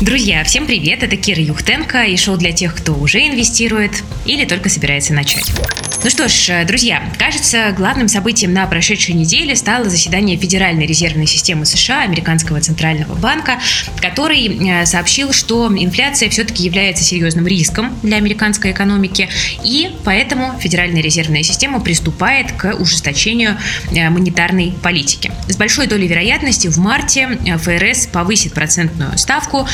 Друзья, всем привет! Это Кира Юхтенко и шоу для тех, кто уже инвестирует или только собирается начать. Ну что ж, друзья, кажется, главным событием на прошедшей неделе стало заседание Федеральной резервной системы США, Американского центрального банка, который э, сообщил, что инфляция все-таки является серьезным риском для американской экономики, и поэтому Федеральная резервная система приступает к ужесточению э, монетарной политики. С большой долей вероятности в марте э, ФРС повысит процентную ставку,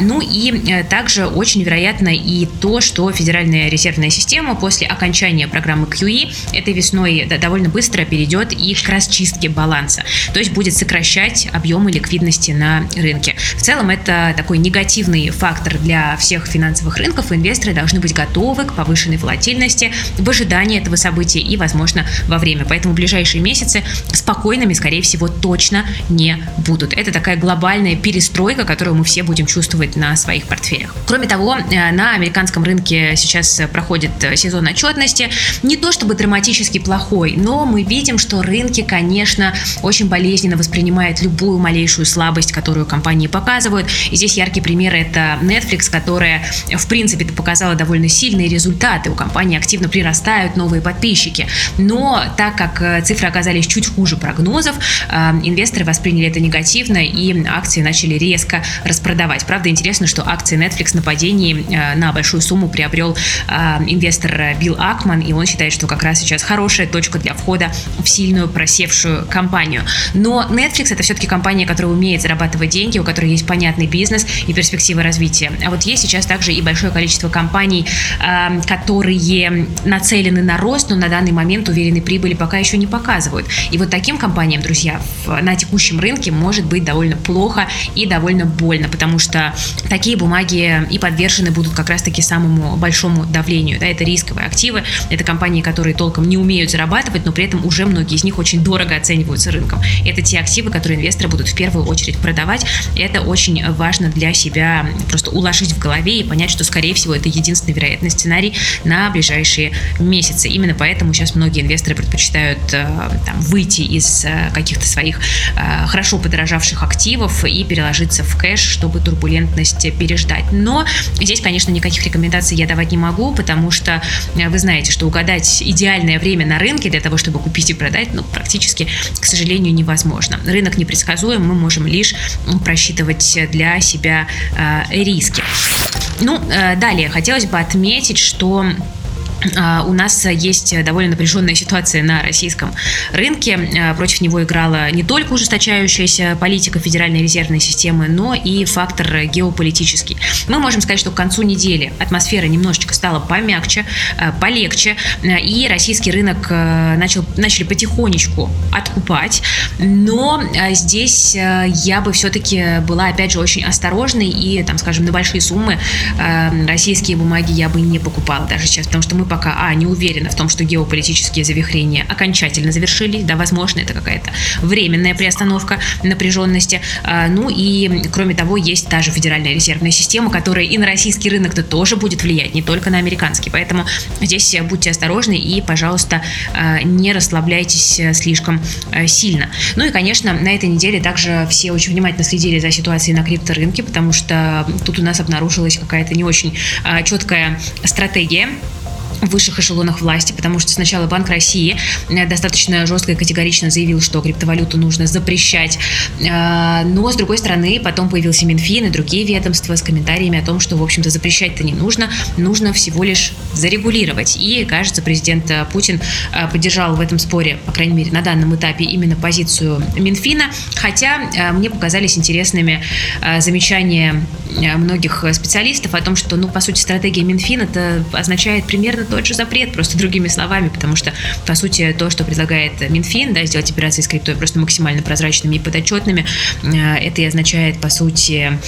ну и э, также очень вероятно и то, что Федеральная резервная система после окончания программы QE этой весной довольно быстро перейдет и к расчистке баланса. То есть будет сокращать объемы ликвидности на рынке. В целом это такой негативный фактор для всех финансовых рынков. Инвесторы должны быть готовы к повышенной волатильности в ожидании этого события и, возможно, во время. Поэтому ближайшие месяцы спокойными, скорее всего, точно не будут. Это такая глобальная перестройка, которую мы все будем чувствовать на своих портфелях. Кроме того, э, на американском рынке сейчас проходит э, сезон отчетности. Не то чтобы драматически плохой, но мы видим, что рынки, конечно, очень болезненно воспринимают любую малейшую слабость, которую компании показывают. И здесь яркий пример – это Netflix, которая, в принципе, показала довольно сильные результаты. У компании активно прирастают новые подписчики. Но так как э, цифры оказались чуть хуже прогнозов, инвесторы восприняли это негативно, и акции начали резко распродавать покупать. Правда, интересно, что акции Netflix на падении э, на большую сумму приобрел э, инвестор Билл Акман, и он считает, что как раз сейчас хорошая точка для входа в сильную просевшую компанию. Но Netflix это все-таки компания, которая умеет зарабатывать деньги, у которой есть понятный бизнес и перспективы развития. А вот есть сейчас также и большое количество компаний, э, которые нацелены на рост, но на данный момент уверенной прибыли пока еще не показывают. И вот таким компаниям, друзья, на текущем рынке может быть довольно плохо и довольно больно, потому что что такие бумаги и подвержены будут как раз-таки самому большому давлению. Да, это рисковые активы, это компании, которые толком не умеют зарабатывать, но при этом уже многие из них очень дорого оцениваются рынком. Это те активы, которые инвесторы будут в первую очередь продавать. Это очень важно для себя просто уложить в голове и понять, что, скорее всего, это единственный вероятный сценарий на ближайшие месяцы. Именно поэтому сейчас многие инвесторы предпочитают э, там, выйти из э, каких-то своих э, хорошо подорожавших активов и переложиться в кэш, чтобы турбулентность турбулентность переждать. Но здесь, конечно, никаких рекомендаций я давать не могу, потому что э, вы знаете, что угадать идеальное время на рынке для того, чтобы купить и продать, ну, практически, к сожалению, невозможно. Рынок непредсказуем, мы можем лишь просчитывать для себя э, риски. Ну, э, далее хотелось бы отметить, что у нас есть довольно напряженная ситуация на российском рынке. А, против него играла не только ужесточающаяся политика Федеральной резервной системы, но и фактор геополитический. Мы можем сказать, что к концу недели атмосфера немножечко стала помягче, а, полегче, и российский рынок начал, начали потихонечку откупать. Но здесь я бы все-таки была, опять же, очень осторожной и, там, скажем, на большие суммы российские бумаги я бы не покупала даже сейчас, потому что мы пока, а, не уверена в том, что геополитические завихрения окончательно завершились, да, возможно, это какая-то временная приостановка напряженности, а, ну и, кроме того, есть та же Федеральная резервная система, которая и на российский рынок-то тоже будет влиять, не только на американский, поэтому здесь будьте осторожны и, пожалуйста, а, не расслабляйтесь слишком а, сильно. Ну и, конечно, на этой неделе также все очень внимательно следили за ситуацией на крипторынке, потому что тут у нас обнаружилась какая-то не очень четкая стратегия высших эшелонах власти, потому что сначала Банк России э, достаточно жестко и категорично заявил, что криптовалюту нужно запрещать, э, но, с другой стороны, потом появился Минфин и другие ведомства с комментариями о том, что, в общем-то, запрещать-то не нужно, нужно всего лишь зарегулировать. И, кажется, президент э, Путин поддержал в этом споре, по крайней мере, на данном этапе именно позицию Минфина, хотя мне показались интересными замечания многих специалистов о том, что, ну, по сути, стратегия Минфина это означает примерно тот же запрет, просто другими словами, потому что, по сути, то, что предлагает Минфин, да, сделать операции с криптой просто максимально прозрачными и подотчетными, э, это и означает, по сути,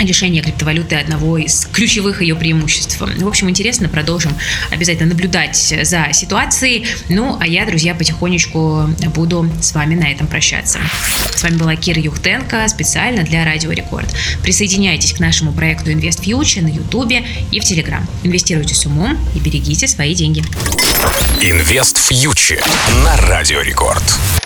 решение криптовалюты одного из ключевых ее преимуществ. В общем, интересно, продолжим обязательно наблюдать за ситуацией. Ну, а я, друзья, потихонечку буду с вами на этом прощаться. С вами была Кира Юхтенко специально для Радио Рекорд. Присоединяйтесь к нашему проекту Invest Future на Ютубе и в Телеграм. Инвестируйте с умом и берегите свои деньги. Инвест Future на Радио Рекорд.